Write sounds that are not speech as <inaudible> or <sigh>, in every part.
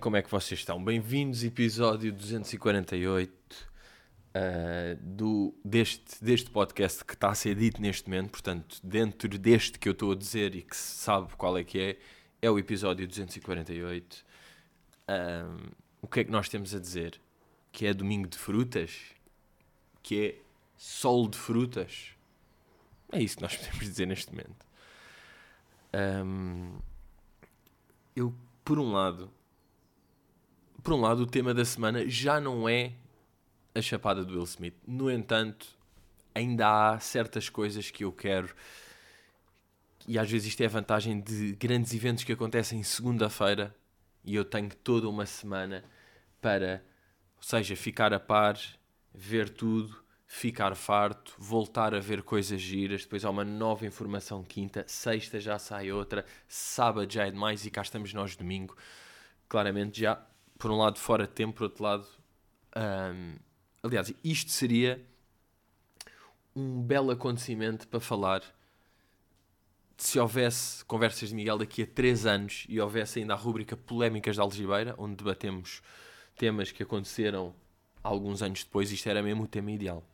Como é que vocês estão? Bem-vindos, episódio 248 uh, do, deste, deste podcast que está a ser dito neste momento. Portanto, dentro deste que eu estou a dizer e que se sabe qual é que é, é o episódio 248. Uh, o que é que nós temos a dizer? Que é domingo de frutas? Que é sol de frutas? É isso que nós <laughs> podemos dizer neste momento. Um, eu, por um lado, por um lado, o tema da semana já não é a chapada do Will Smith. No entanto, ainda há certas coisas que eu quero. E às vezes isto é a vantagem de grandes eventos que acontecem segunda-feira e eu tenho toda uma semana para, ou seja, ficar a par, ver tudo, ficar farto, voltar a ver coisas giras, depois há uma nova informação quinta, sexta já sai outra, sábado já é demais e cá estamos nós domingo. Claramente já por um lado, fora de tempo, por outro lado. Um, aliás, isto seria um belo acontecimento para falar se houvesse conversas de Miguel daqui a 3 anos e houvesse ainda a rúbrica Polémicas da Algibeira, onde debatemos temas que aconteceram alguns anos depois, isto era mesmo o tema ideal.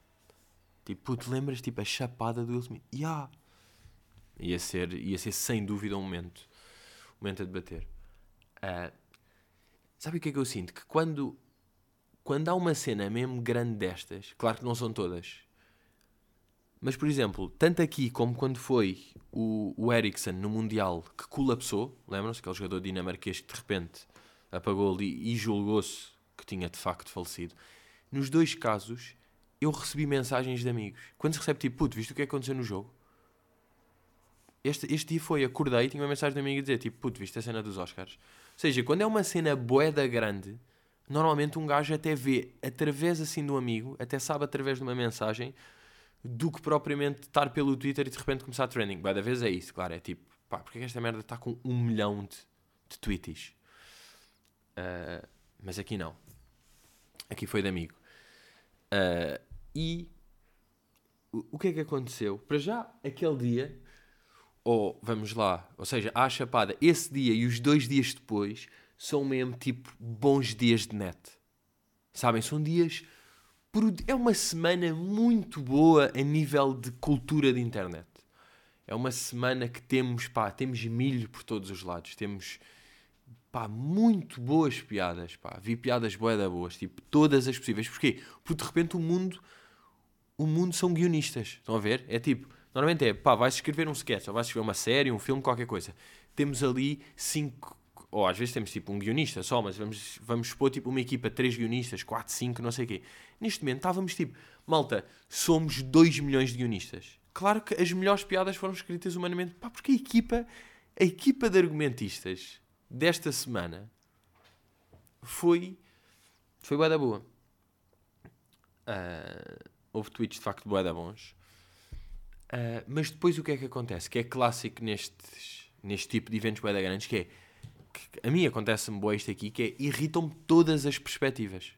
Tipo, tu lembras tipo a chapada do Will Smith? Yeah. Ia ser, ia ser sem dúvida um momento, um momento a debater. Uh, Sabe o que é que eu sinto? Que quando, quando há uma cena mesmo grande destas, claro que não são todas, mas por exemplo, tanto aqui como quando foi o, o Ericsson no Mundial que colapsou, lembram-se? Aquele jogador dinamarquês que de repente apagou ali e julgou-se que tinha de facto falecido. Nos dois casos, eu recebi mensagens de amigos. Quando se recebe tipo, puto, viste o que aconteceu no jogo? Este, este dia foi, acordei e tinha uma mensagem de amigo a dizer, tipo, puto, viste a cena dos Oscars? Seja, quando é uma cena boeda grande, normalmente um gajo até vê através assim do amigo, até sabe através de uma mensagem, do que propriamente estar pelo Twitter e de repente começar a trending. Boa da vez é isso, claro, é tipo, pá, porque é que esta merda está com um milhão de, de tweets? Uh, mas aqui não. Aqui foi de amigo. Uh, e o, o que é que aconteceu? Para já, aquele dia ou vamos lá, ou seja, à chapada, esse dia e os dois dias depois são mesmo tipo bons dias de net. Sabem? São dias. É uma semana muito boa a nível de cultura de internet. É uma semana que temos, pá, temos milho por todos os lados. Temos, pá, muito boas piadas, pá. Vi piadas boas boas, tipo, todas as possíveis. Porquê? Porque de repente o mundo, o mundo são guionistas. Estão a ver? É tipo, Normalmente é, pá, vais escrever um sketch, ou vais escrever uma série, um filme, qualquer coisa. Temos ali cinco, ou às vezes temos tipo um guionista só, mas vamos, vamos expor tipo uma equipa, três guionistas, quatro, cinco, não sei o quê. Neste momento estávamos tipo, malta, somos 2 milhões de guionistas. Claro que as melhores piadas foram escritas humanamente, pá, porque a equipa, a equipa de argumentistas desta semana foi, foi bué da boa. Uh, houve tweets de facto bué da bons. Uh, mas depois o que é que acontece? Que é clássico nestes, neste tipo de eventos bem grandes, que é que a mim acontece-me boa isto aqui, que é irritam-me todas as perspectivas.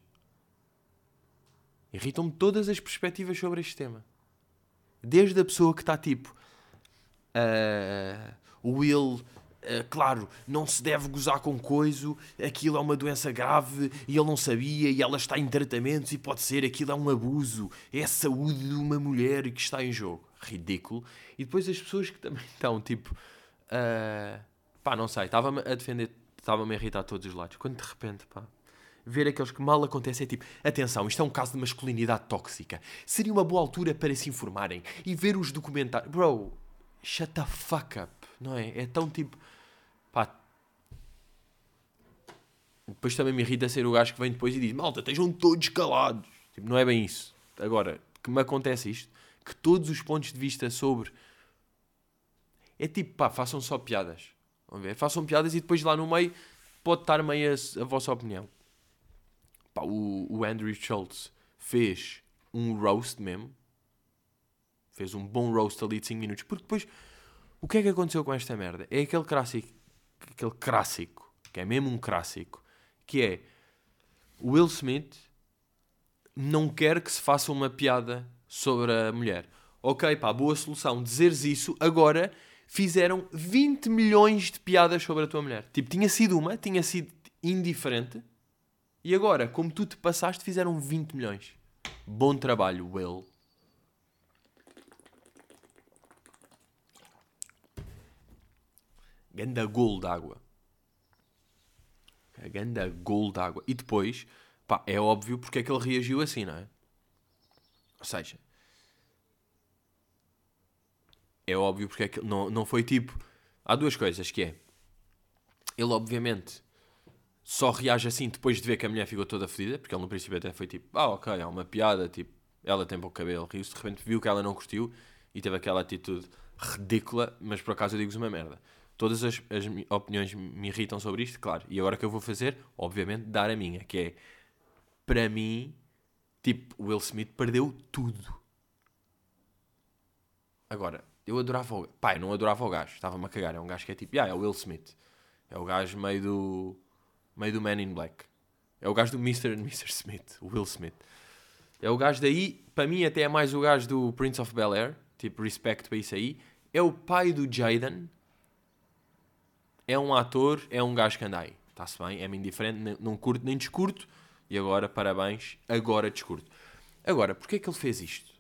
Irritam-me todas as perspectivas sobre este tema. Desde a pessoa que está tipo uh, Will, uh, claro, não se deve gozar com coiso, aquilo é uma doença grave e ele não sabia e ela está em tratamentos e pode ser, aquilo é um abuso, é a saúde de uma mulher que está em jogo ridículo. E depois as pessoas que também <laughs> estão tipo. Uh, pá, não sei, estava-me a defender, estava-me a irritar a todos os lados. Quando de repente, pá, ver aqueles que mal acontece é tipo: atenção, isto é um caso de masculinidade tóxica. Seria uma boa altura para se informarem e ver os documentários. Bro, shut the fuck up, não é? É tão tipo. pá. Depois também me irrita ser o gajo que vem depois e diz: malta, estejam todos calados. Tipo, não é bem isso. Agora, que me acontece isto que todos os pontos de vista sobre. É tipo, pá, façam só piadas. Vamos ver? Façam piadas e depois lá no meio pode estar meio a, a vossa opinião. Pá, o, o Andrew Schultz fez um roast mesmo. Fez um bom roast ali de 5 minutos. Porque depois, o que é que aconteceu com esta merda? É aquele clássico, aquele clássico, que é mesmo um clássico, que é o Will Smith não quer que se faça uma piada sobre a mulher. Ok, pá, boa solução. Dizeres isso, agora fizeram 20 milhões de piadas sobre a tua mulher. Tipo, tinha sido uma, tinha sido indiferente. E agora, como tu te passaste, fizeram 20 milhões. Bom trabalho, Will. Ganda gol d'água. A ganda gol d'água. E depois, pá, é óbvio porque é que ele reagiu assim, não é? Ou seja, é óbvio porque é que não, não foi tipo. Há duas coisas que é. Ele, obviamente, só reage assim depois de ver que a mulher ficou toda fedida, porque ele no princípio até foi tipo, ah, ok, há uma piada, tipo, ela tem pouco cabelo, riu-se, de repente viu que ela não curtiu e teve aquela atitude ridícula, mas por acaso eu digo-vos uma merda. Todas as, as opiniões me irritam sobre isto, claro. E agora o que eu vou fazer, obviamente, dar a minha, que é, para mim, tipo, Will Smith perdeu tudo. Agora, eu adorava o Pai, não adorava o gajo, estava-me a cagar. É um gajo que é tipo, ah, é o Will Smith. É o gajo meio do. meio do Man in Black. É o gajo do Mr. Mr. Smith, o Will Smith. É o gajo daí, para mim, até é mais o gajo do Prince of Bel Air. Tipo, respect para isso aí. É o pai do Jaden. É um ator, é um gajo que anda aí. Está-se bem, é-me indiferente, não curto nem descurto. E agora, parabéns, agora descurto. Agora, porquê é que ele fez isto?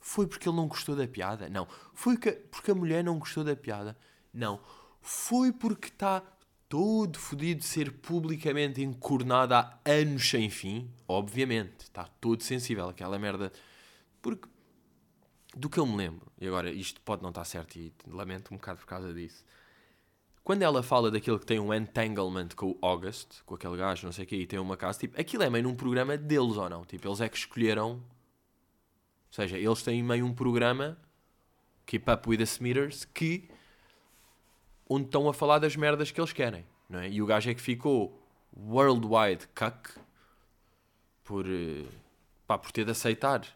Foi porque ele não gostou da piada? Não. Foi porque a mulher não gostou da piada? Não. Foi porque está todo fodido de ser publicamente encornado há anos sem fim? Obviamente. Está todo sensível. Aquela merda. Porque, do que eu me lembro, e agora isto pode não estar certo e lamento um bocado por causa disso. Quando ela fala daquele que tem um entanglement com o August, com aquele gajo, não sei o quê, e tem uma casa, tipo, aquilo é meio num programa deles ou não? Tipo, eles é que escolheram ou seja, eles têm meio um programa, Keep Up with the Smithers, que onde estão a falar das merdas que eles querem. Não é? E o gajo é que ficou worldwide cuck por, eh, pá, por ter de aceitar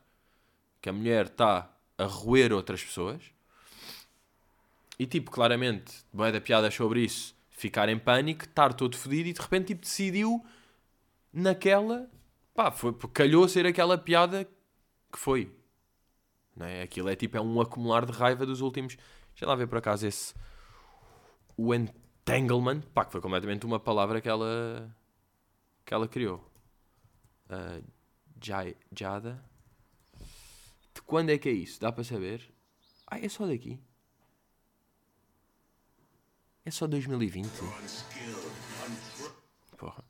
que a mulher está a roer outras pessoas. E tipo, claramente, vai da piada sobre isso, ficar em pânico, estar todo fodido e de repente tipo, decidiu naquela, pá, foi, calhou ser aquela piada que foi. Não é? Aquilo é tipo é um acumular de raiva dos últimos. Deixa lá ver por acaso esse. O entanglement. Pá, que foi completamente uma palavra que ela. que ela criou. Uh, Jada. De quando é que é isso? Dá para saber? Ah, é só daqui. É só 2020. Porra.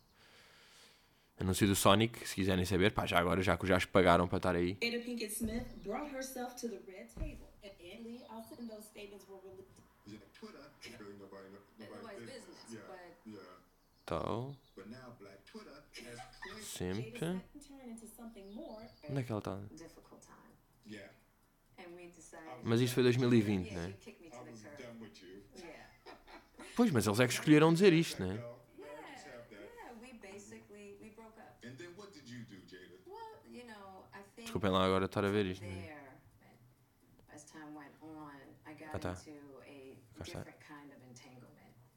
Anúncio do Sonic, se quiserem saber, pá, já agora, já que já pagaram para estar aí. Jada Pinkett Smith brought herself to the red table. And Lee, I'll send those statements were released. Yeah, Twitter is really nobody, nobody's business, yeah, but... Yeah. Então... Sempre... Onde é que ela está? Mas isto foi 2020, não é? Pois, mas eles é que escolheram dizer isto, não é? Desculpem lá agora estar a ver isto. Né? Ah, tá. Cá está.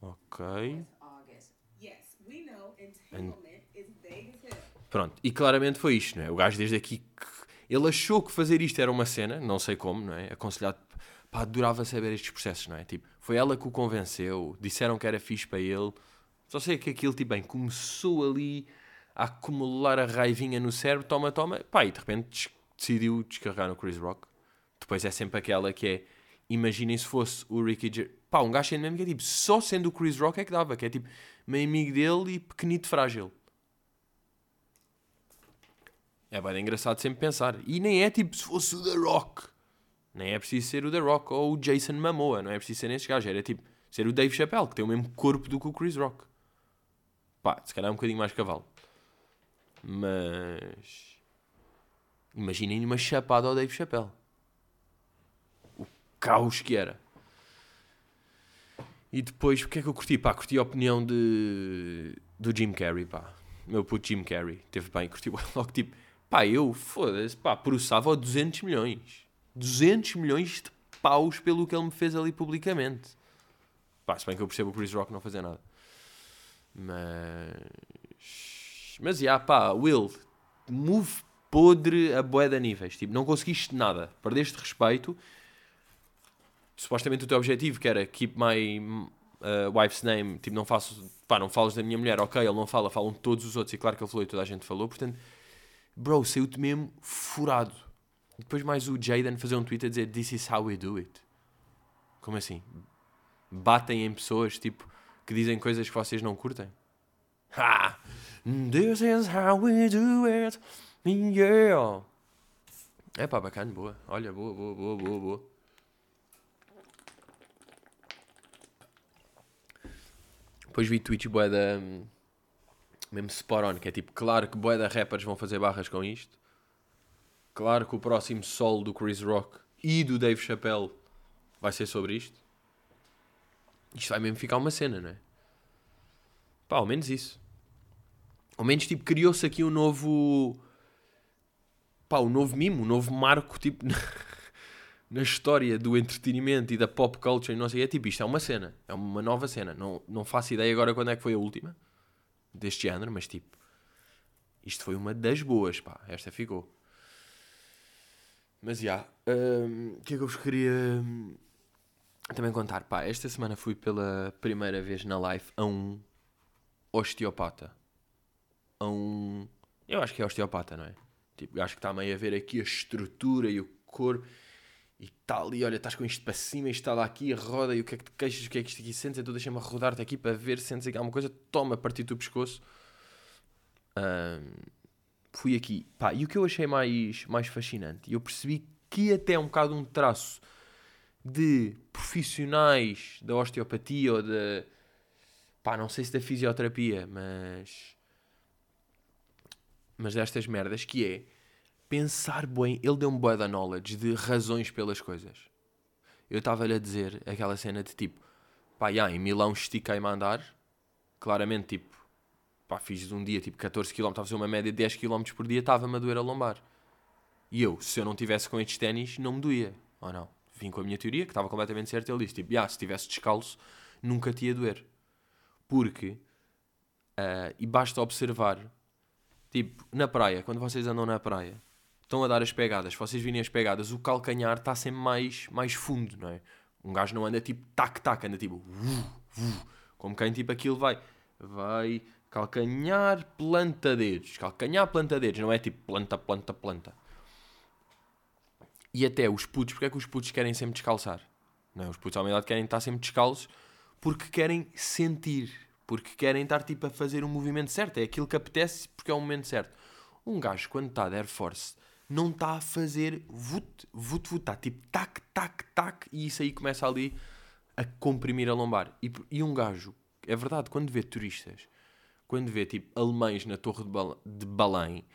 Ok. Pronto, e claramente foi isto, não é? O gajo desde aqui ele achou que fazer isto era uma cena, não sei como, não é? Aconselhado, pá, adorava saber estes processos, não é? Tipo, foi ela que o convenceu, disseram que era fixe para ele. Só sei que aquilo, tipo, bem, começou ali a acumular a raivinha no cérebro, toma, toma, pá, e de repente decidiu descarregar no Chris Rock. Depois é sempre aquela que é, imaginem se fosse o Ricky Gervais, pá, um gajo sendo mesmo que é tipo, só sendo o Chris Rock é que dava, que é tipo, meio amigo dele e pequenito frágil. É bem engraçado sempre pensar. E nem é tipo se fosse o The Rock. Nem é preciso ser o The Rock ou o Jason Momoa. Não é preciso ser esses gajos. Era tipo ser o Dave Chappelle, que tem o mesmo corpo do que o Chris Rock. Pá, se calhar um bocadinho mais cavalo. Mas. Imaginem uma chapada ao Dave Chappelle. O caos que era. E depois, o que é que eu curti? Pá, curti a opinião de, do Jim Carrey, pá. Meu puto Jim Carrey. Teve bem, curti <laughs> logo tipo, pá, eu, foda-se, pá, processava 200 milhões. 200 milhões de paus pelo que ele me fez ali publicamente. Pá, se bem que eu percebo o Chris Rock não fazer nada. Mas mas, já, pá, Will, move podre a boé de níveis. Tipo, não conseguiste nada. Perdeste respeito. Supostamente o teu objetivo, que era keep my, uh, wife's name, tipo, não faço, pá, não falas da minha mulher, ok, ele não fala, falam todos os outros, e claro que ele falou e toda a gente falou, portanto, bro, saiu-te mesmo furado. Depois mais o Jaden fazer um tweet a dizer This is how we do it. Como assim? Batem em pessoas, tipo, que dizem coisas que vocês não curtem? Ha! This is how we do it. Yeah! É pá, bacana, boa. Olha, boa, boa, boa, boa, boa. Depois vi tweets boé da... Mesmo spot on, que é tipo, claro que boé da rappers vão fazer barras com isto. Claro que o próximo solo do Chris Rock e do Dave Chappelle vai ser sobre isto. Isto vai mesmo ficar uma cena, não é? Pá, ao menos isso. Ao menos, tipo, criou-se aqui um novo... Pá, um novo mimo, um novo marco, tipo... <laughs> na história do entretenimento e da pop culture e não sei, é tipo, isto é uma cena, é uma nova cena. Não, não faço ideia agora quando é que foi a última deste género, mas tipo, isto foi uma das boas, pá, esta ficou. Mas já, hum, o que é que eu vos queria hum, também contar? Pá, esta semana fui pela primeira vez na live a um osteopata. A um. Eu acho que é osteopata, não é? Tipo, acho que está meio a ver aqui a estrutura e o corpo e está ali, olha, estás com isto para cima, isto está lá aqui, roda, e o que é que te queixas, o que é que isto aqui sentes, então deixa-me rodar-te aqui para ver, sentes aqui alguma coisa, toma a partir do pescoço. Um, fui aqui, pá, e o que eu achei mais, mais fascinante, e eu percebi que até um bocado um traço de profissionais da osteopatia ou da, pá, não sei se da fisioterapia, mas, mas destas merdas, que é, pensar bem, ele deu-me boa da knowledge de razões pelas coisas. Eu estava-lhe a dizer aquela cena de tipo, pá, já, em Milão estiquei-me a andar, claramente, tipo, pá, fiz um dia tipo 14 km, estava a fazer uma média de 10 km por dia, estava-me a doer a lombar. E eu, se eu não tivesse com estes ténis, não me doía, ou não? Vim com a minha teoria, que estava completamente certa, ele disse, tipo, já, se estivesse descalço, nunca te ia doer. Porque, uh, e basta observar, tipo, na praia, quando vocês andam na praia, estão a dar as pegadas, vocês virem as pegadas, o calcanhar está sempre mais, mais fundo, não é? Um gajo não anda tipo tac-tac, anda tipo uh, uh, como quem tipo aquilo vai, vai calcanhar, planta dedos, calcanhar, planta dedos, não é tipo planta, planta, planta. E até os putos, porque é que os putos querem sempre descalçar? Não é? Os putos à idade querem estar sempre descalços porque querem sentir, porque querem estar tipo a fazer o movimento certo, é aquilo que apetece porque é o momento certo. Um gajo quando está de Air Force não está a fazer vut, vut, vut, está tipo tac, tac, tac, e isso aí começa ali a comprimir a lombar. E, e um gajo, é verdade, quando vê turistas, quando vê tipo alemães na Torre de, Bal de Belém,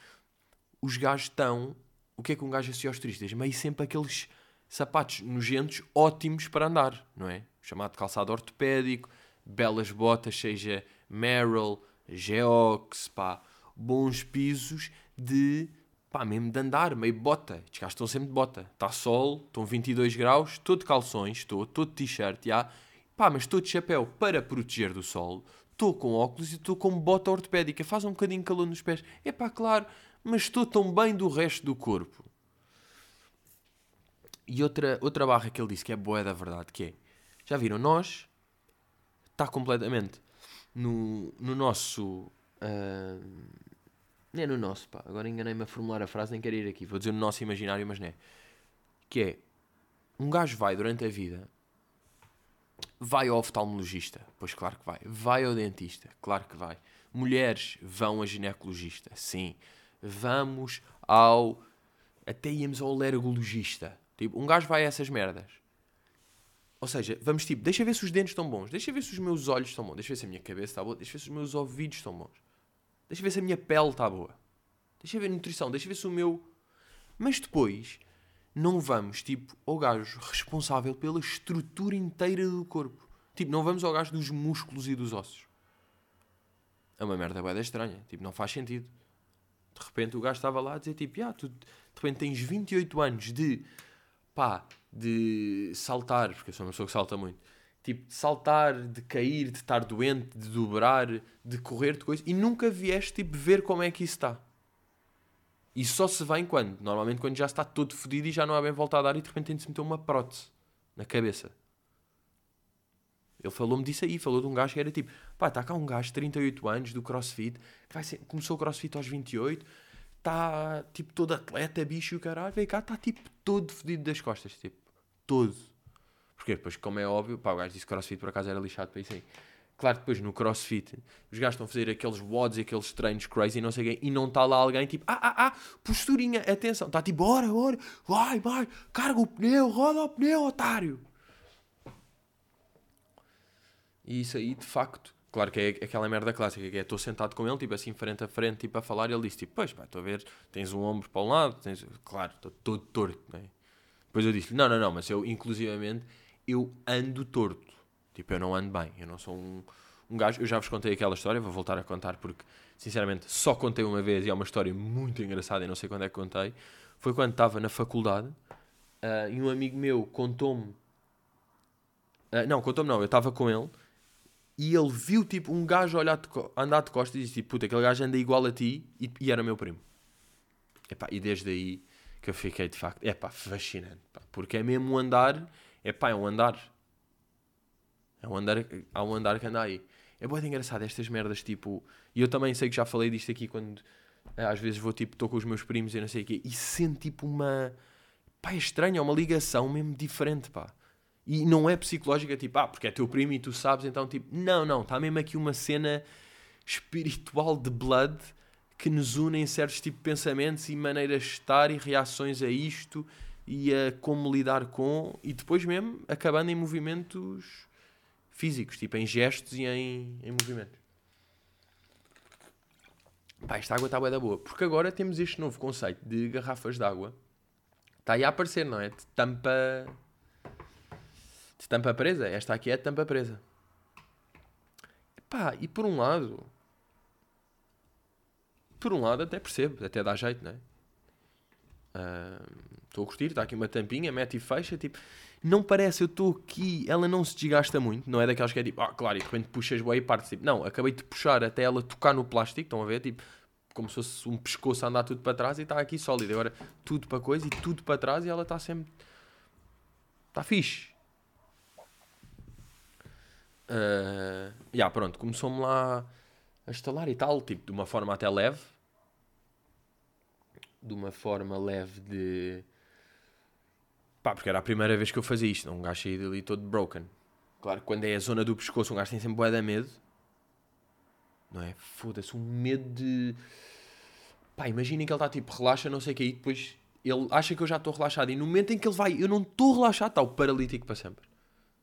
os gajos estão. O que é que um gajo associa aos turistas? Meio sempre aqueles sapatos nojentos ótimos para andar, não é? Chamado calçado ortopédico, belas botas, seja Merrill, Geox, pá, bons pisos de pá, mesmo de andar, meio bota. Estes gajos estão sempre de bota. Está sol, estão 22 graus, estou de calções, estou, estou de t-shirt, já. Pá, mas estou de chapéu para proteger do sol, estou com óculos e estou com bota ortopédica, faz um bocadinho calor nos pés. É pá, claro, mas estou tão bem do resto do corpo. E outra, outra barra que ele disse que é boa da verdade, que é, já viram, nós, está completamente no, no nosso... Uh, não é no nosso, pá. Agora enganei-me a formular a frase, nem quero ir aqui. Vou dizer no nosso imaginário, mas não é. Que é, um gajo vai durante a vida, vai ao oftalmologista. Pois claro que vai. Vai ao dentista. Claro que vai. Mulheres vão a ginecologista. Sim. Vamos ao... Até íamos ao alergologista. Tipo, um gajo vai a essas merdas. Ou seja, vamos tipo, deixa ver se os dentes estão bons, deixa ver se os meus olhos estão bons, deixa ver se a minha cabeça está boa, deixa ver se os meus ouvidos estão bons. Deixa ver se a minha pele está boa. Deixa ver a nutrição. Deixa ver se o meu. Mas depois, não vamos, tipo, ao gajo responsável pela estrutura inteira do corpo. Tipo, não vamos ao gajo dos músculos e dos ossos. É uma merda bem estranha. Tipo, não faz sentido. De repente o gajo estava lá a dizer, tipo, ah, tu de repente tens 28 anos de, pá, de saltar, porque eu sou uma pessoa que salta muito Tipo, de saltar, de cair, de estar doente, de dobrar, de correr, de coisa. E nunca vieste, tipo, ver como é que isso está. E só se vem quando? Normalmente quando já está todo fodido e já não há bem volta a dar e de repente tem de se meter uma prótese na cabeça. Ele falou-me disso aí, falou de um gajo que era tipo, pá, está cá um gajo de 38 anos do CrossFit, que vai ser, começou o CrossFit aos 28, está tipo todo atleta, bicho e o caralho, vem cá, está tipo todo fedido das costas, tipo, todo. Porquê? Pois, como é óbvio, pá, o gajo disse que CrossFit por acaso era lixado para isso aí. Claro, depois no CrossFit, os gajos estão a fazer aqueles WODs e aqueles treinos crazy não sei quem, e não está lá alguém tipo, ah, ah, ah, posturinha, atenção, está tipo, bora, bora, vai, vai, carga o pneu, roda o pneu, otário. E isso aí, de facto, claro que é aquela merda clássica, que é, estou sentado com ele, tipo assim, frente a frente, tipo, a falar, e ele disse, tipo, pois, pá, estou a ver, tens um ombro para um lado, tens, claro, estou todo torto, né? Depois eu disse não, não, não, mas eu, inclusivamente, eu ando torto. Tipo, eu não ando bem, eu não sou um, um gajo, eu já vos contei aquela história, vou voltar a contar porque, sinceramente, só contei uma vez e é uma história muito engraçada e não sei quando é que contei. Foi quando estava na faculdade uh, e um amigo meu contou-me. Uh, não, contou-me não, eu estava com ele e ele viu tipo um gajo olhar de andar de costas e disse tipo, puta, aquele gajo anda igual a ti e, e era meu primo. Epá, e desde aí que eu fiquei de facto, é pá, fascinante, porque é mesmo um andar, é pá, é um andar é um andar, há um andar que anda aí. É muito engraçado estas merdas, tipo... E eu também sei que já falei disto aqui quando... Eh, às vezes vou, tipo, estou com os meus primos e não sei o quê. E sinto, tipo, uma... Pá, é estranho, é uma ligação mesmo diferente, pá. E não é psicológica, tipo, ah, porque é teu primo e tu sabes, então, tipo... Não, não, está mesmo aqui uma cena espiritual de blood que nos une em certos tipos de pensamentos e maneiras de estar e reações a isto e a como lidar com e depois mesmo acabando em movimentos físicos, tipo em gestos e em, em movimentos. Pá, esta água está bem da boa. Porque agora temos este novo conceito de garrafas de água. Está aí a aparecer, não é? De tampa. De tampa presa. Esta aqui é de tampa presa. Pá, e por um lado. Por um lado até percebo, até dá jeito, não é? Estou uh, a curtir, está aqui uma tampinha, mete e fecha, tipo não parece, eu estou aqui, ela não se desgasta muito, não é daquelas que é tipo, ah, claro, e de repente puxas boa e partes, tipo, não, acabei de puxar até ela tocar no plástico, estão a ver, tipo, como se fosse um pescoço a andar tudo para trás e está aqui sólido, agora tudo para coisa e tudo para trás e ela está sempre, está fixe. Uh, yeah, pronto, começou-me lá a instalar e tal, tipo, de uma forma até leve, de uma forma leve de Pá, porque era a primeira vez que eu fazia isto. Um gajo saía dali todo broken. Claro que quando é a zona do pescoço, um gajo tem sempre bué de medo. Não é? Foda-se, um medo de... Pá, imaginem que ele está tipo, relaxa, não sei o que, e depois ele acha que eu já estou relaxado. E no momento em que ele vai, eu não estou relaxado, está o paralítico para sempre.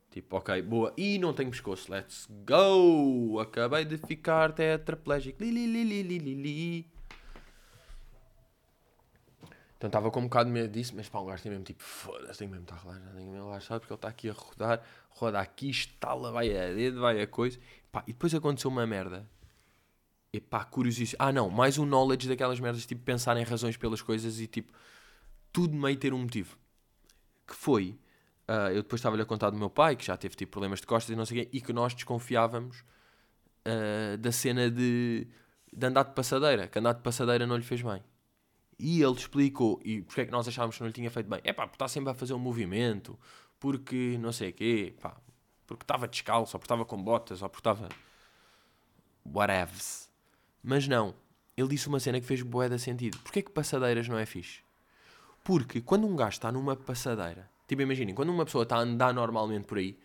Tipo, ok, boa. E não tenho pescoço. Let's go! Acabei de ficar tetraplégico. Li, li, li, li, li, li. Então estava com um bocado de medo disso, mas pá, o gajo tem mesmo tipo, foda-se, tem mesmo estar relaxado, tem mesmo relaxado, porque ele está aqui a rodar, roda aqui, estala, vai a dedo, vai a coisa. E depois aconteceu uma merda. E pá, curiosíssimo. Ah não, mais um knowledge daquelas merdas, tipo, pensar em razões pelas coisas e tipo, tudo meio ter um motivo. Que foi, uh, eu depois estava-lhe a contar do meu pai, que já teve tipo problemas de costas e não sei o quê, e que nós desconfiávamos uh, da cena de, de andar de passadeira, que andar de passadeira não lhe fez bem. E ele explicou, e porque é que nós achávamos que não lhe tinha feito bem? É pá, porque está sempre a fazer um movimento, porque não sei o quê, pá, porque estava descalço, ou porque estava com botas, ou porque estava. whatevs. Mas não, ele disse uma cena que fez boeda sentido. Porquê que passadeiras não é fixe? Porque quando um gajo está numa passadeira, tipo imaginem, quando uma pessoa está a andar normalmente por aí,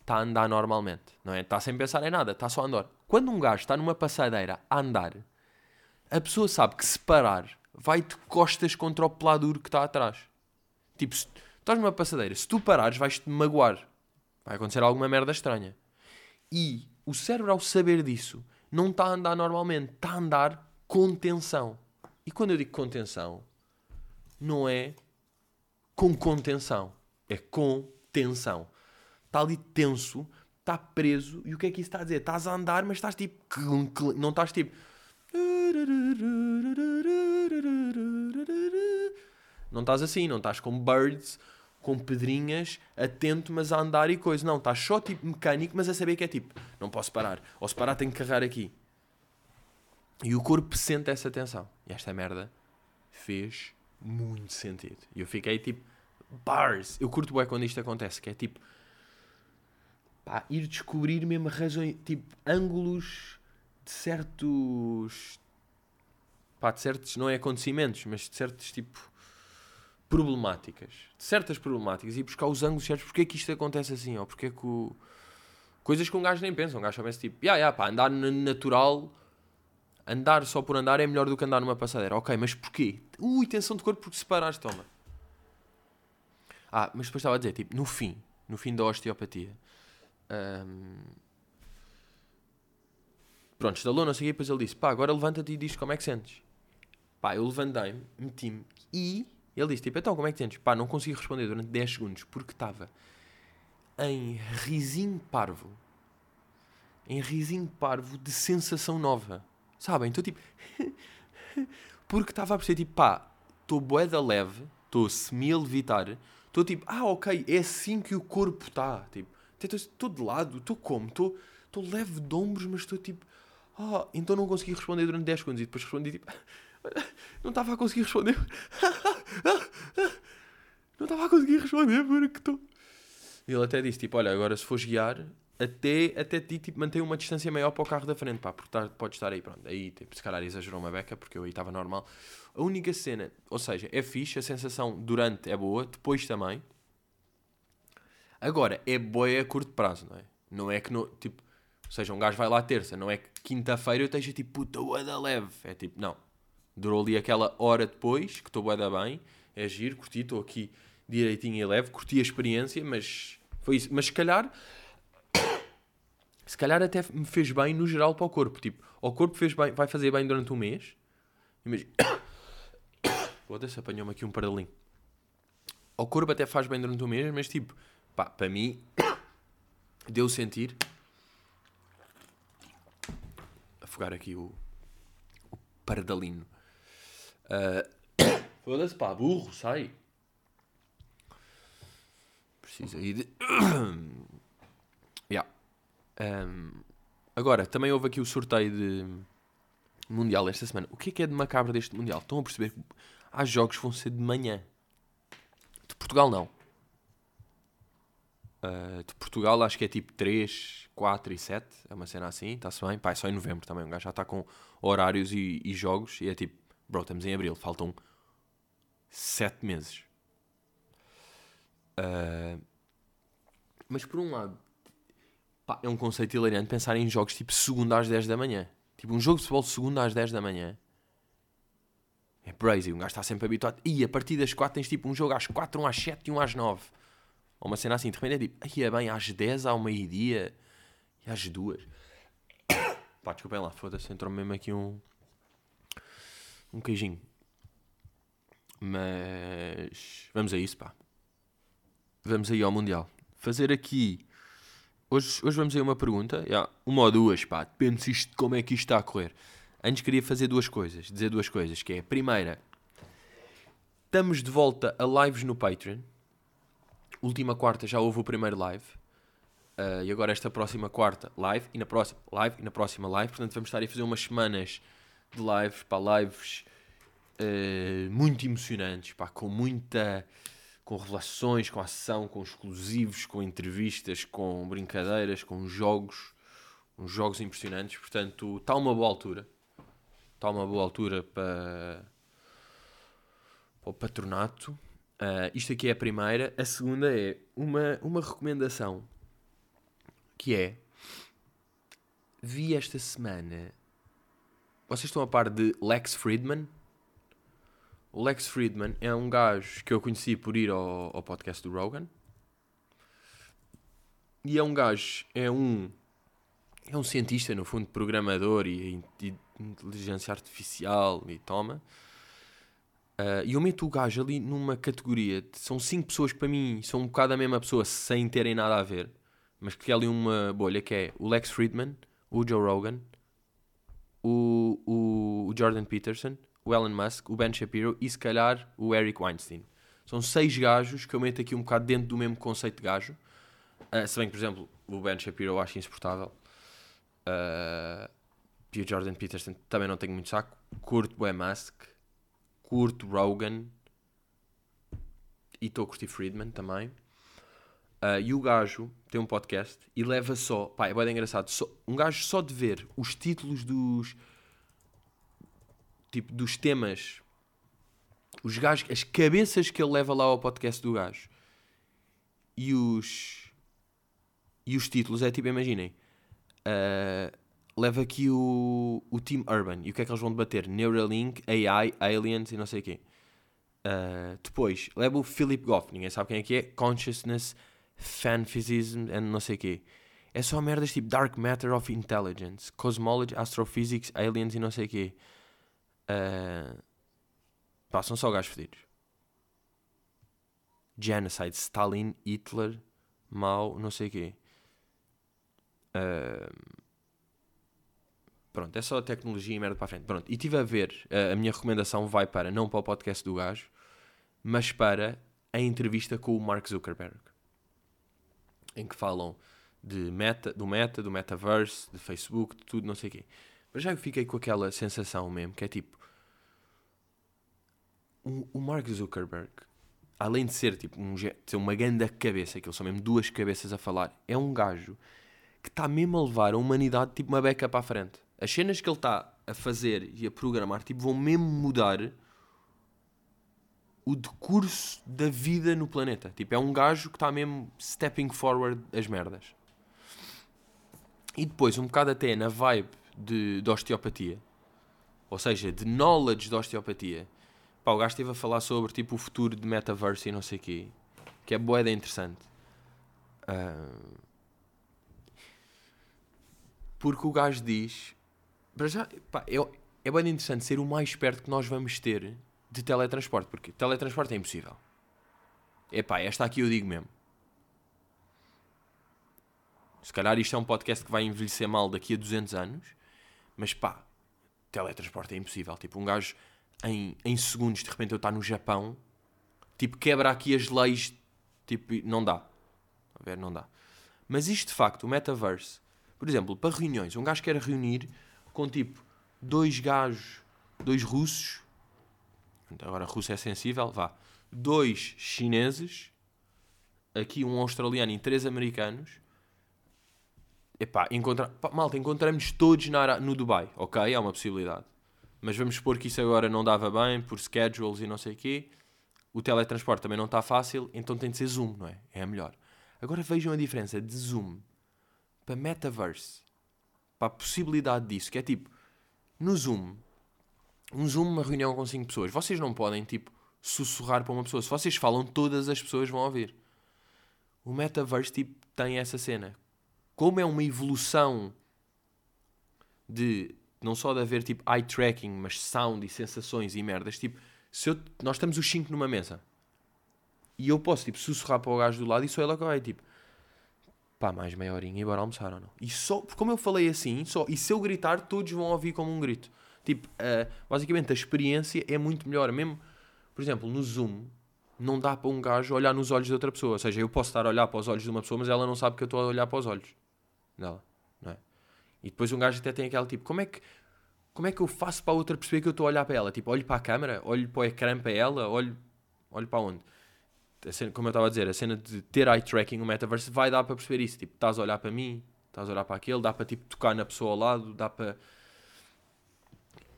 está a andar normalmente, não é? Está sem pensar em nada, está só a andar. Quando um gajo está numa passadeira a andar, a pessoa sabe que se parar vai de costas contra o peladuro que está atrás. Tipo, se estás numa passadeira, se tu parares, vais-te magoar. Vai acontecer alguma merda estranha. E o cérebro, ao saber disso, não está a andar normalmente, está a andar com tensão. E quando eu digo contenção, não é com contenção, é com tensão. Está ali tenso, está preso, e o que é que isso está a dizer? Estás a andar, mas estás tipo. Não estás tipo. Não estás assim, não estás com birds, com pedrinhas, atento, mas a andar e coisa. Não, estás só tipo mecânico, mas a saber que é tipo, não posso parar. Ou se parar tenho que carregar aqui. E o corpo sente essa tensão. E esta merda fez muito sentido. E eu fiquei tipo, bars. Eu curto bem quando isto acontece, que é tipo, pá, ir descobrir mesmo razões, tipo, ângulos de certos. pá, de certos, não é acontecimentos, mas de certos, tipo, problemáticas. De certas problemáticas e buscar os ângulos certos, porque é que isto acontece assim, ou porque é que o. Coisas que um gajo nem pensa, um gajo pensa tipo, yeah, yeah, pá, andar natural, andar só por andar é melhor do que andar numa passadeira. Ok, mas porquê? Ui, tensão de corpo porque separaste, toma. Ah, mas depois estava a dizer, tipo, no fim, no fim da osteopatia, um... Pronto, estalou, não sei o quê, depois ele disse: pá, agora levanta-te e diz como é que sentes. Pá, eu levantei-me, meti-me e ele disse: tipo, então como é que sentes? Pá, não consegui responder durante 10 segundos porque estava em risinho parvo. Em risinho parvo de sensação nova. Sabem? Estou tipo. <laughs> porque estava a perceber, tipo, pá, estou boeda leve, estou semi-levitar, estou tipo, ah, ok, é assim que o corpo está. Tipo, Estou de lado, estou como? Estou leve de ombros, mas estou tipo. Ah, então não consegui responder durante 10 segundos e depois respondi tipo. <laughs> Não estava a conseguir responder. <laughs> Não estava a conseguir responder porque estou. Ele até disse tipo: Olha, agora se fores guiar, até, até ti tipo, mantém uma distância maior para o carro da frente, pá, porque tá, pode estar aí, pronto. Aí, tipo, se calhar exagerou uma beca, porque eu aí estava normal. A única cena, ou seja, é fixe, a sensação durante é boa, depois também. Agora, é boa a curto prazo, não é? Não é que, no, tipo, ou seja, um gajo vai lá terça, não é que quinta-feira eu esteja tipo, puta, da leve. É tipo, não. Durou ali aquela hora depois, que estou da bem, é giro, curti, estou aqui direitinho e leve, curti a experiência, mas foi isso. Mas se calhar, se calhar até me fez bem no geral para o corpo. Tipo, o corpo fez bem, vai fazer bem durante um mês. Imagina. <coughs> Foda-se, apanhou-me aqui um paralim. O corpo até faz bem durante um mês, mas tipo, pá, para mim, <coughs> deu sentir. Afogar aqui o, o pardalino. Uh, <coughs> Foda-se, pá, burro, sai. Precisa ir de. Um, agora, também houve aqui o sorteio de Mundial esta semana. O que é que é de macabro deste Mundial? Estão a perceber que há jogos que vão ser de manhã. De Portugal, não. Uh, de Portugal acho que é tipo 3, 4 e 7. É uma cena assim, está-se bem. Pá, é só em novembro também. Um gajo já está com horários e, e, jogos. E é tipo, bro, estamos em abril, faltam 7 meses. Uh, mas por um lado, pá, é um conceito hilariante pensar em jogos tipo segunda às 10 da manhã. Tipo, um jogo de futebol segunda às 10 da manhã. É crazy, um gajo está sempre habituado. E a partir das 4 tens tipo um jogo às 4, um às 7 e um às 9. Ou uma cena assim, de repente é tipo, aí é bem, às 10, ao meio-dia e às 2. <coughs> Pá, desculpem lá, foda-se, entrou mesmo aqui um. um queijinho. Mas. vamos a isso, pá. Vamos aí ao Mundial. Fazer aqui. Hoje, hoje vamos aí uma pergunta. Yeah, uma ou duas, pá. Depende se isto, como é que isto está a correr. Antes queria fazer duas coisas. Dizer duas coisas. Que é, primeira, estamos de volta a lives no Patreon última quarta já houve o primeiro live. Uh, e agora esta próxima quarta, live. E na próxima, live. E na próxima, live. Portanto, vamos estar a fazer umas semanas de lives. Para lives uh, muito emocionantes. Pá, com muita... Com revelações, com ação, com exclusivos, com entrevistas, com brincadeiras, com jogos. Uns jogos impressionantes. Portanto, está uma boa altura. Está uma boa altura para, para o patronato. Uh, isto aqui é a primeira. A segunda é uma, uma recomendação que é vi esta semana. Vocês estão a par de Lex Friedman? O Lex Friedman é um gajo que eu conheci por ir ao, ao podcast do Rogan. E é um gajo, é um é um cientista, no fundo, programador e, e inteligência artificial e toma. Uh, e eu meto o gajo ali numa categoria. De, são cinco pessoas que para mim são um bocado a mesma pessoa sem terem nada a ver. Mas que é ali uma bolha que é o Lex Friedman, o Joe Rogan, o, o, o Jordan Peterson, o Elon Musk, o Ben Shapiro e se calhar o Eric Weinstein. São seis gajos que eu meto aqui um bocado dentro do mesmo conceito de gajo. Uh, se bem que, por exemplo, o Ben Shapiro eu acho insuportável. Uh, e o Jordan Peterson também não tenho muito saco. Curto o Musk curto Rogan e estou a curtir Friedman também. Uh, e o gajo tem um podcast e leva só, pá, é bem engraçado, só, um gajo só de ver os títulos dos tipo dos temas, os gajos, as cabeças que ele leva lá ao podcast do gajo e os e os títulos é tipo, imaginem, uh, leva aqui o, o Team Urban e o que é que eles vão debater? Neuralink, AI, Aliens e não sei o quê. Uh, depois, leva o Philip Goff, ninguém sabe quem é que é, Consciousness fanphysism and não sei o quê. É só merdas tipo Dark Matter of Intelligence, Cosmology, Astrophysics, Aliens e não sei o quê. Uh, pá, são só gajos fedidos. Genocide, Stalin, Hitler, Mao, não sei o quê. Uh, pronto, é só tecnologia e merda para a frente. Pronto, e estive a ver, uh, a minha recomendação vai para, não para o podcast do gajo, mas para a entrevista com o Mark Zuckerberg em que falam de meta, do meta, do metaverse, de Facebook, de tudo, não sei o quê. Mas já eu fiquei com aquela sensação mesmo, que é tipo... O, o Mark Zuckerberg, além de ser tipo um, ter uma grande cabeça, que eles são mesmo duas cabeças a falar, é um gajo que está mesmo a levar a humanidade tipo uma beca para a frente. As cenas que ele está a fazer e a programar tipo, vão mesmo mudar o decurso da vida no planeta. Tipo, é um gajo que está mesmo stepping forward as merdas. E depois, um bocado até na vibe de, de osteopatia, ou seja, de knowledge de osteopatia. Pá, o gajo esteve a falar sobre tipo, o futuro de metaverse e não sei o quê, que é boeda interessante. Uh... Porque o gajo diz. Para já, pá, é, é bem interessante ser o mais perto que nós vamos ter de teletransporte, porque teletransporte é impossível. Epá, esta aqui eu digo mesmo. Se calhar isto é um podcast que vai envelhecer mal daqui a 200 anos, mas pá, teletransporte é impossível. Tipo, um gajo em, em segundos, de repente eu estou no Japão, tipo, quebra aqui as leis, tipo, não dá. A ver, não dá. Mas isto de facto, o metaverse, por exemplo, para reuniões, um gajo quer reunir com tipo dois gajos, dois russos agora Rússia é sensível, vá, dois chineses, aqui um australiano e três americanos. Epá, encontra... Malta, encontramos todos na, no Dubai, ok? É uma possibilidade. Mas vamos supor que isso agora não dava bem, por schedules e não sei o quê. O teletransporte também não está fácil, então tem de ser Zoom, não é? É a melhor. Agora vejam a diferença de Zoom para Metaverse. Para a possibilidade disso, que é tipo, no Zoom, um Zoom, uma reunião com 5 pessoas. Vocês não podem, tipo, sussurrar para uma pessoa. Se vocês falam, todas as pessoas vão ouvir. O metaverse, tipo, tem essa cena. Como é uma evolução de não só de haver tipo eye tracking, mas sound e sensações e merdas. Tipo, se eu, nós estamos os 5 numa mesa e eu posso tipo sussurrar para o gajo do lado e só ele vai tipo pá, mais meia horinha e bora almoçar ou não. E só, como eu falei assim, só, e se eu gritar, todos vão ouvir como um grito. Tipo, uh, basicamente a experiência é muito melhor. Mesmo, por exemplo, no Zoom, não dá para um gajo olhar nos olhos de outra pessoa. Ou seja, eu posso estar a olhar para os olhos de uma pessoa, mas ela não sabe que eu estou a olhar para os olhos dela. Não é? E depois um gajo até tem aquela tipo, como é que, como é que eu faço para a outra perceber que eu estou a olhar para ela? Tipo, olho para a câmera, olho para o ecrã para ela, olho, olho para onde? Cena, como eu estava a dizer, a cena de ter eye tracking no metaverse vai dar para perceber isso. Tipo, estás a olhar para mim, estás a olhar para aquele, dá para tipo tocar na pessoa ao lado, dá para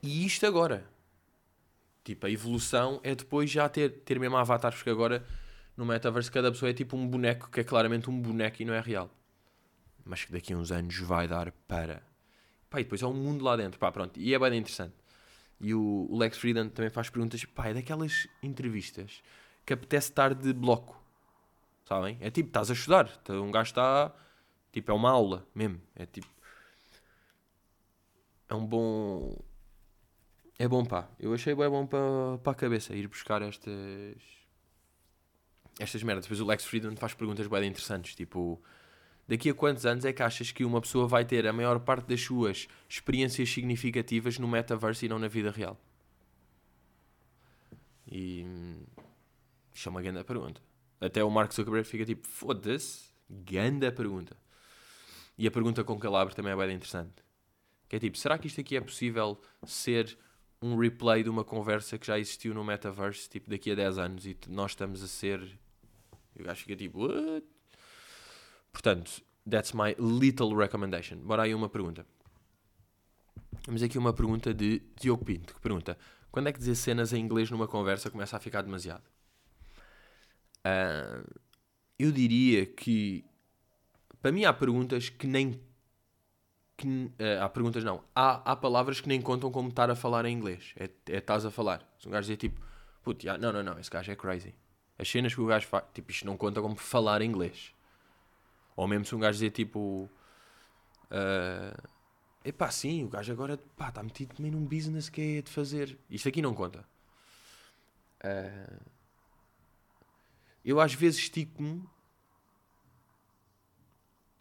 e isto agora. Tipo, a evolução é depois já ter, ter mesmo avatares, porque agora no metaverse cada pessoa é tipo um boneco que é claramente um boneco e não é real. Mas que daqui a uns anos vai dar para. Pá, e depois é um mundo lá dentro. Pá, pronto. E é bem interessante. E o, o Lex Frieden também faz perguntas. Pá, é daquelas entrevistas que apetece estar de bloco. Sabem? É tipo, estás a estudar. Um gajo está. Tipo, é uma aula mesmo. É tipo. É um bom é bom pá. Eu achei bem bom para, para a cabeça ir buscar estas. Estas merdas. Depois o Lex Friedman faz perguntas bem interessantes. Tipo, daqui a quantos anos é que achas que uma pessoa vai ter a maior parte das suas experiências significativas no metaverse e não na vida real? E. Isto é uma grande pergunta. Até o Mark Zuckerberg fica tipo, foda-se, grande pergunta. E a pergunta com que ele abre também é bem interessante. Que é tipo, será que isto aqui é possível ser um replay de uma conversa que já existiu no metaverse, tipo, daqui a 10 anos, e nós estamos a ser. Eu acho que é tipo, what? Portanto, that's my little recommendation. Bora aí uma pergunta. Temos aqui uma pergunta de Diogo Pinto, que pergunta quando é que dizer cenas em inglês numa conversa começa a ficar demasiado? Uh, eu diria que para mim há perguntas que nem que, uh, há perguntas não há, há palavras que nem contam como estar a falar em inglês é, é estás a falar se um gajo dizer tipo Putz, yeah, não, não, não, esse gajo é crazy as cenas que o gajo faz tipo isto não conta como falar em inglês ou mesmo se um gajo dizer tipo uh, epá sim, o gajo agora está metido também num business que é de fazer. Isto aqui não conta. Uh, eu às vezes estico-me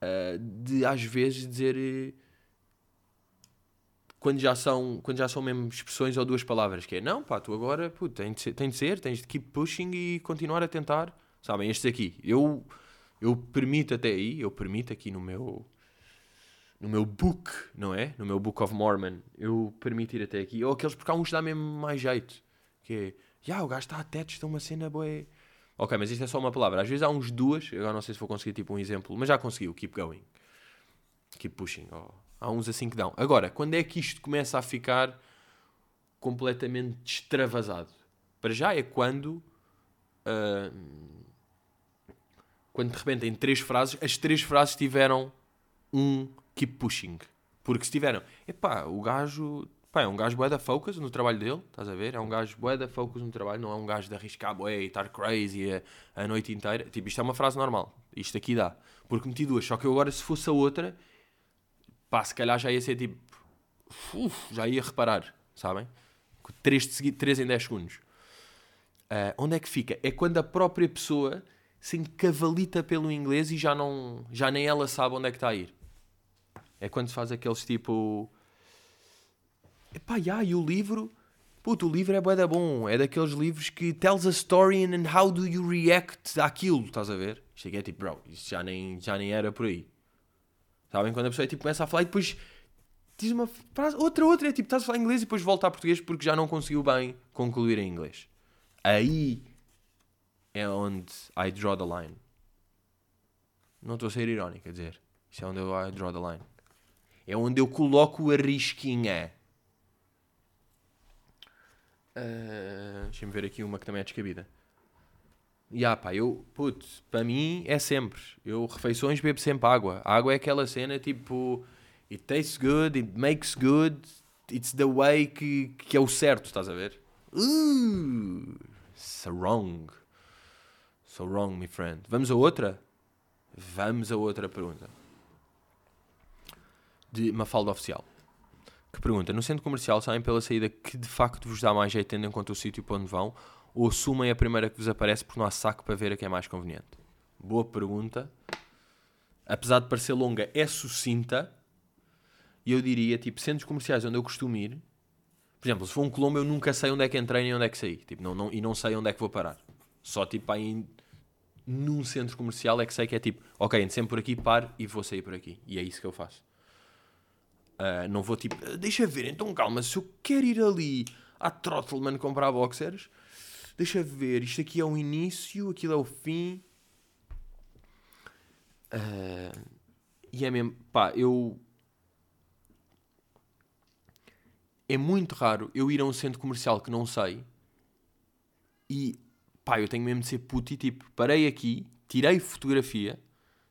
uh, de às vezes dizer uh, quando já são quando já são mesmo expressões ou duas palavras que é não pá tu agora pô, tem, de ser, tem de ser tens de keep pushing e continuar a tentar. Sabem estes aqui. Eu eu permito até aí eu permito aqui no meu no meu book não é no meu book of Mormon eu permito ir até aqui ou aqueles porque há uns que dá mesmo mais jeito que é yeah, o gajo está a tetos está uma cena boa Ok, mas isto é só uma palavra. Às vezes há uns duas, agora não sei se vou conseguir tipo um exemplo, mas já consegui o keep going. Keep pushing. Oh, há uns assim que dão. Agora, quando é que isto começa a ficar completamente extravasado? Para já é quando. Uh, quando de repente em três frases, as três frases tiveram um keep pushing. Porque se tiveram, epá, o gajo Pá, é um gajo bué da focus no trabalho dele, estás a ver? É um gajo bué da focus no trabalho, não é um gajo de arriscar bué e estar crazy a, a noite inteira. Tipo, isto é uma frase normal. Isto aqui dá. Porque meti duas. Só que eu agora, se fosse a outra, pá, se calhar já ia ser tipo... Uf, já ia reparar, sabem? Três, de seguida, três em 10 segundos. Uh, onde é que fica? É quando a própria pessoa se encavalita pelo inglês e já, não, já nem ela sabe onde é que está a ir. É quando se faz aqueles tipo Epá, yeah, e o livro... Puto, o livro é bué da bom. É daqueles livros que tells a story and how do you react àquilo, estás a ver? Cheguei é tipo, bro, isso já nem, já nem era por aí. Sabem? Quando a pessoa tipo, começa a falar e depois diz uma frase, outra, outra, é tipo, estás a falar inglês e depois volta a português porque já não conseguiu bem concluir em inglês. Aí é onde I draw the line. Não estou a ser irónico a dizer. Isso é onde eu I draw the line. É onde eu coloco a risquinha. Uh, Deixa-me ver aqui uma que também é descabida. E ah, pá, eu, putz, para mim é sempre. Eu, refeições, bebo sempre água. A água é aquela cena tipo. It tastes good, it makes good, it's the way que, que é o certo, estás a ver? Uh, so wrong. So wrong, my friend. Vamos a outra? Vamos a outra pergunta. De Mafalda Oficial que pergunta: No centro comercial saem pela saída que de facto vos dá mais jeito, tendo em conta o sítio para onde vão, ou assumem a primeira que vos aparece porque não há saco para ver a que é mais conveniente? Boa pergunta. Apesar de parecer longa, é sucinta. E eu diria, tipo, centros comerciais onde eu costumo ir. Por exemplo, se for um Colombo, eu nunca sei onde é que entrei nem onde é que saí. Tipo, não, não, e não sei onde é que vou parar. Só, tipo, aí num centro comercial é que sei que é tipo, ok, entro sempre por aqui, paro e vou sair por aqui. E é isso que eu faço. Uh, não vou tipo, deixa ver, então calma, se eu quero ir ali à Trottleman comprar boxers, deixa ver, isto aqui é o início, aquilo é o fim. Uh, e é mesmo, pá, eu. É muito raro eu ir a um centro comercial que não sei e, pá, eu tenho mesmo de ser puto e tipo, parei aqui, tirei fotografia,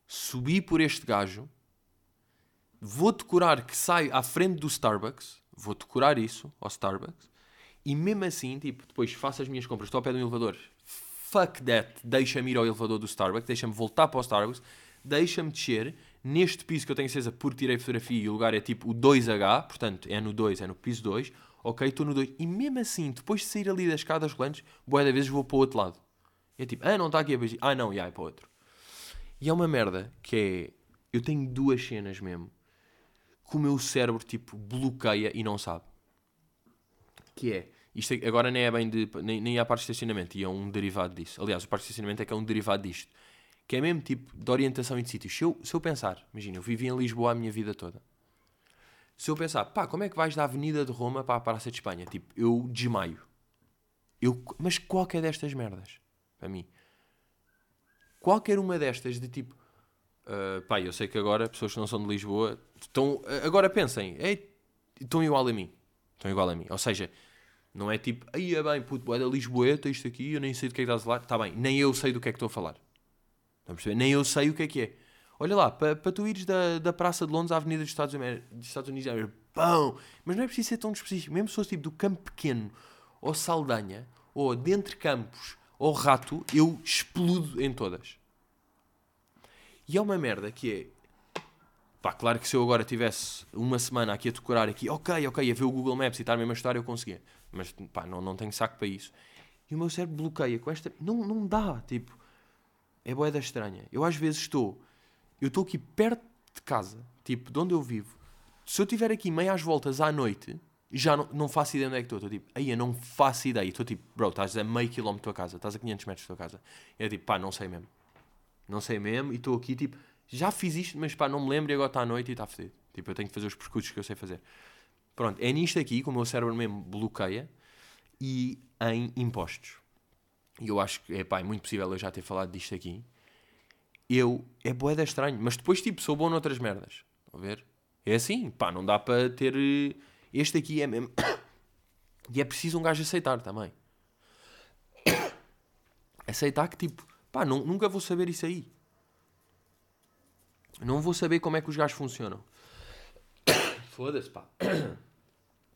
subi por este gajo vou decorar que sai à frente do Starbucks, vou decorar isso ao Starbucks, e mesmo assim, tipo, depois faço as minhas compras, estou ao pé de um elevador, fuck that, deixa-me ir ao elevador do Starbucks, deixa-me voltar para o Starbucks, deixa-me descer neste piso que eu tenho certeza porque tirei fotografia e o lugar é tipo o 2H, portanto é no 2, é no piso 2, ok, estou no 2, e mesmo assim, depois de sair ali das escadas rolantes, boa da vezes vou para o outro lado. É tipo, ah, não está aqui a. Ah, não, e aí é para o outro. E é uma merda que é. Eu tenho duas cenas mesmo que o meu cérebro tipo bloqueia e não sabe. Que é, isto agora nem é bem de, nem, nem é a parte de estacionamento, e é um derivado disso. Aliás, o parte de estacionamento é que é um derivado disto. Que é mesmo tipo de orientação de sítios. Se eu, se eu pensar, imagina, eu vivi em Lisboa a minha vida toda. Se eu pensar, pá, como é que vais da Avenida de Roma para a Praça de Espanha? Tipo, eu desmaio. Eu, mas qualquer destas merdas, para mim, qualquer uma destas de tipo, Uh, pá, eu sei que agora pessoas que não são de Lisboa estão. Agora pensem, Ei, estão igual a mim. Estão igual a mim. Ou seja, não é tipo, aí é bem, puto, é da Lisboeta, isto aqui, eu nem sei do que é que estás a falar. Está bem, nem eu sei do que é que estou a falar. Estão a perceber? Nem eu sei o que é que é. Olha lá, para pa tu ires da, da Praça de Londres à Avenida dos Estados, dos Estados Unidos, é pão! Mas não é preciso ser tão específico. Mesmo se fosse tipo do Campo Pequeno, ou Saldanha, ou de Entre Campos, ou Rato, eu explodo em todas. E é uma merda que é. Pá, claro que se eu agora tivesse uma semana aqui a decorar aqui, ok, ok, a ver o Google Maps e estar a mesma história, eu conseguia. Mas pá, não, não tenho saco para isso. E o meu cérebro bloqueia com esta. Não, não dá, tipo. É boeda estranha. Eu às vezes estou. Eu estou aqui perto de casa, tipo, de onde eu vivo. Se eu estiver aqui meio às voltas à noite, já não, não faço ideia onde é que estou. Estou tipo, aí eu não faço ideia. Estou tipo, bro, estás a meio quilómetro da tua casa, estás a 500 metros da tua casa. Eu tipo, pá, não sei mesmo. Não sei mesmo, e estou aqui tipo, já fiz isto, mas pá, não me lembro e agora está à noite e está fedido. Tipo, eu tenho que fazer os percursos que eu sei fazer. Pronto, é nisto aqui que o meu cérebro mesmo bloqueia e em impostos. E eu acho que, é pá, é muito possível eu já ter falado disto aqui. Eu, é boeda estranho, mas depois tipo, sou bom noutras merdas. A ver? É assim, pá, não dá para ter. Eh, este aqui é mesmo. <coughs> e é preciso um gajo aceitar também. <coughs> Aceitar que tipo, Pá, não, nunca vou saber isso aí. Não vou saber como é que os gajos funcionam. <coughs> Foda-se, pá.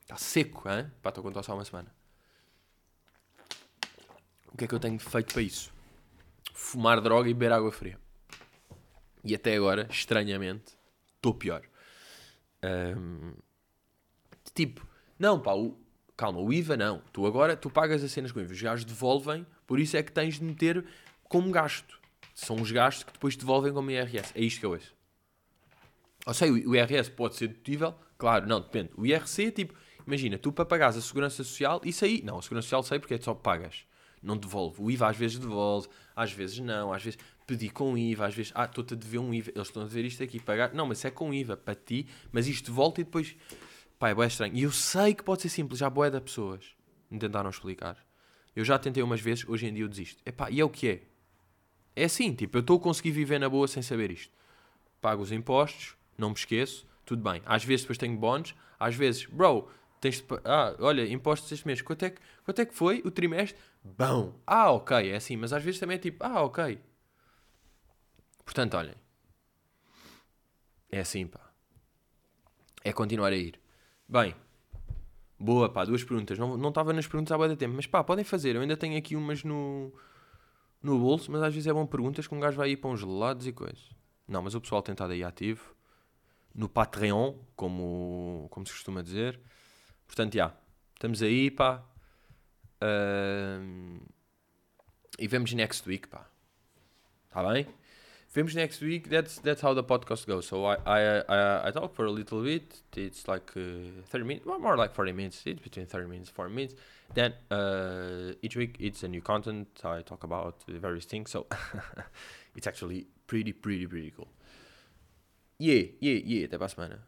Está seco, hein? Pá, estou a contar só uma semana. O que é que eu tenho feito para isso? Fumar droga e beber água fria. E até agora, estranhamente, estou pior. Um, tipo, não, pá, o, calma, o IVA não. Tu agora, tu pagas as cenas com IVA. Os gajos devolvem, por isso é que tens de meter como gasto. São os gastos que depois devolvem como IRS. É isto que eu ouço. Ou seja, o IRS pode ser dedutível? Claro, não, depende. O IRC, tipo, imagina, tu para pagares a Segurança Social, isso aí, não, a Segurança Social sei porque é só pagas. Não devolve. O IVA às vezes devolve, às vezes não, às vezes pedir com IVA, às vezes, ah, estou-te a dever um IVA, eles estão a dever isto aqui, pagar. Não, mas é com IVA para ti, mas isto volta e depois, pá, é estranho. E eu sei que pode ser simples, já boé da pessoas me tentaram explicar. Eu já tentei umas vezes, hoje em dia eu desisto. Epá, e é o que é? É assim, tipo, eu estou a conseguir viver na boa sem saber isto. Pago os impostos, não me esqueço, tudo bem. Às vezes depois tenho bónus, às vezes, bro, tens de, ah, olha, impostos este mês, quanto é, que, quanto é que foi o trimestre? Bom, ah, ok, é assim, mas às vezes também é tipo, ah, ok. Portanto, olhem, é assim, pá. É continuar a ir. Bem, boa, pá, duas perguntas. Não estava nas perguntas há muito tempo, mas pá, podem fazer. Eu ainda tenho aqui umas no no bolso, mas às vezes é bom perguntas que um gajo vai ir para uns gelados e coisas. Não, mas o pessoal tem estado aí ativo. No Patreon, como, como se costuma dizer. Portanto, já. Estamos aí, pá. Uh, e vemos next week, pá. Está bem? finish next week. That's that's how the podcast goes. So I I I, I talk for a little bit. It's like uh, thirty minutes, well, more like forty minutes. It's between thirty minutes, forty minutes. Then uh, each week it's a new content. I talk about various things. So <laughs> it's actually pretty pretty pretty cool. Yeah yeah yeah. The Te pasmana.